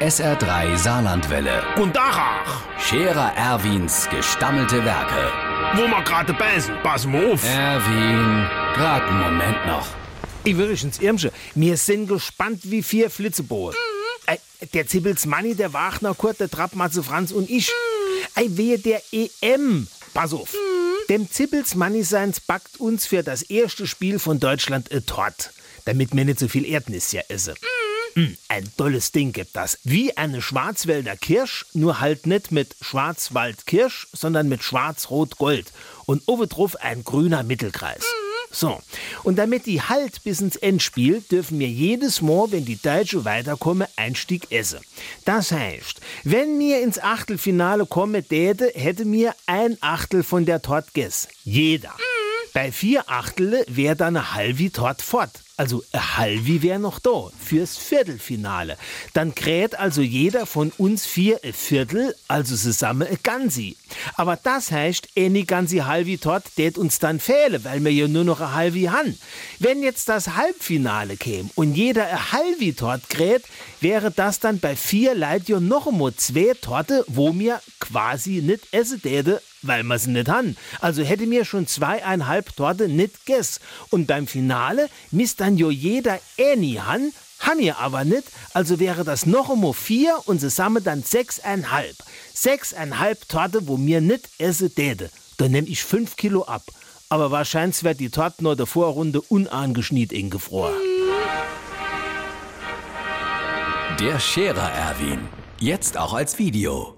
SR3 Saarlandwelle. Und Dachach, Scherer Erwins gestammelte Werke. wo wir gerade beißen, pass mal auf. Erwin, grad einen Moment noch. Ich will euch ins Irmsche. Wir sind gespannt wie vier Flitzebohlen. Ey, der Zibbels Manni, der Wagner, Kurt, der Trappmatze Franz und ich. Ey, wehe der EM. Pass auf. Dem Zibbels Manni seins backt uns für das erste Spiel von Deutschland a Tort. Damit wir nicht so viel Erdnis ja essen. Mm, ein tolles Ding gibt das. Wie eine Schwarzwälder Kirsch, nur halt nicht mit Schwarzwaldkirsch, sondern mit Schwarz-Rot-Gold. Und oben drauf ein grüner Mittelkreis. So, und damit die halt bis ins Endspiel, dürfen wir jedes Mal, wenn die Deutsche weiterkommen, ein Stück essen. Das heißt, wenn wir ins Achtelfinale kommen täte, hätte mir ein Achtel von der Tort gegessen. Jeder. Bei vier Achtel wäre dann eine halbe Tort fort. Also eine halbe wäre noch da fürs Viertelfinale. Dann kräht also jeder von uns vier ein Viertel, also zusammen ein Ganzi. Aber das heißt, eine ganze halbe Tort tät uns dann fehlen, weil wir ja nur noch eine halbe haben. Wenn jetzt das Halbfinale käme und jeder eine halbe Tort kräht, wäre das dann bei vier Leuten ja noch einmal zwei Torte, wo mir quasi nicht essen täte, weil wir sie nicht haben. Also hätte mir schon zweieinhalb Torte nicht gegessen. Und beim Finale misst dann jo jeder ähnlich han, haben wir aber nicht, also wäre das noch einmal vier und zusammen dann sechseinhalb. Sechseinhalb Torte, wo mir nicht essen täte. Dann nehm ich fünf Kilo ab. Aber wahrscheinlich wird die Torte nur der Vorrunde unangeschniet ingefroren. Der Scherer Erwin. Jetzt auch als Video.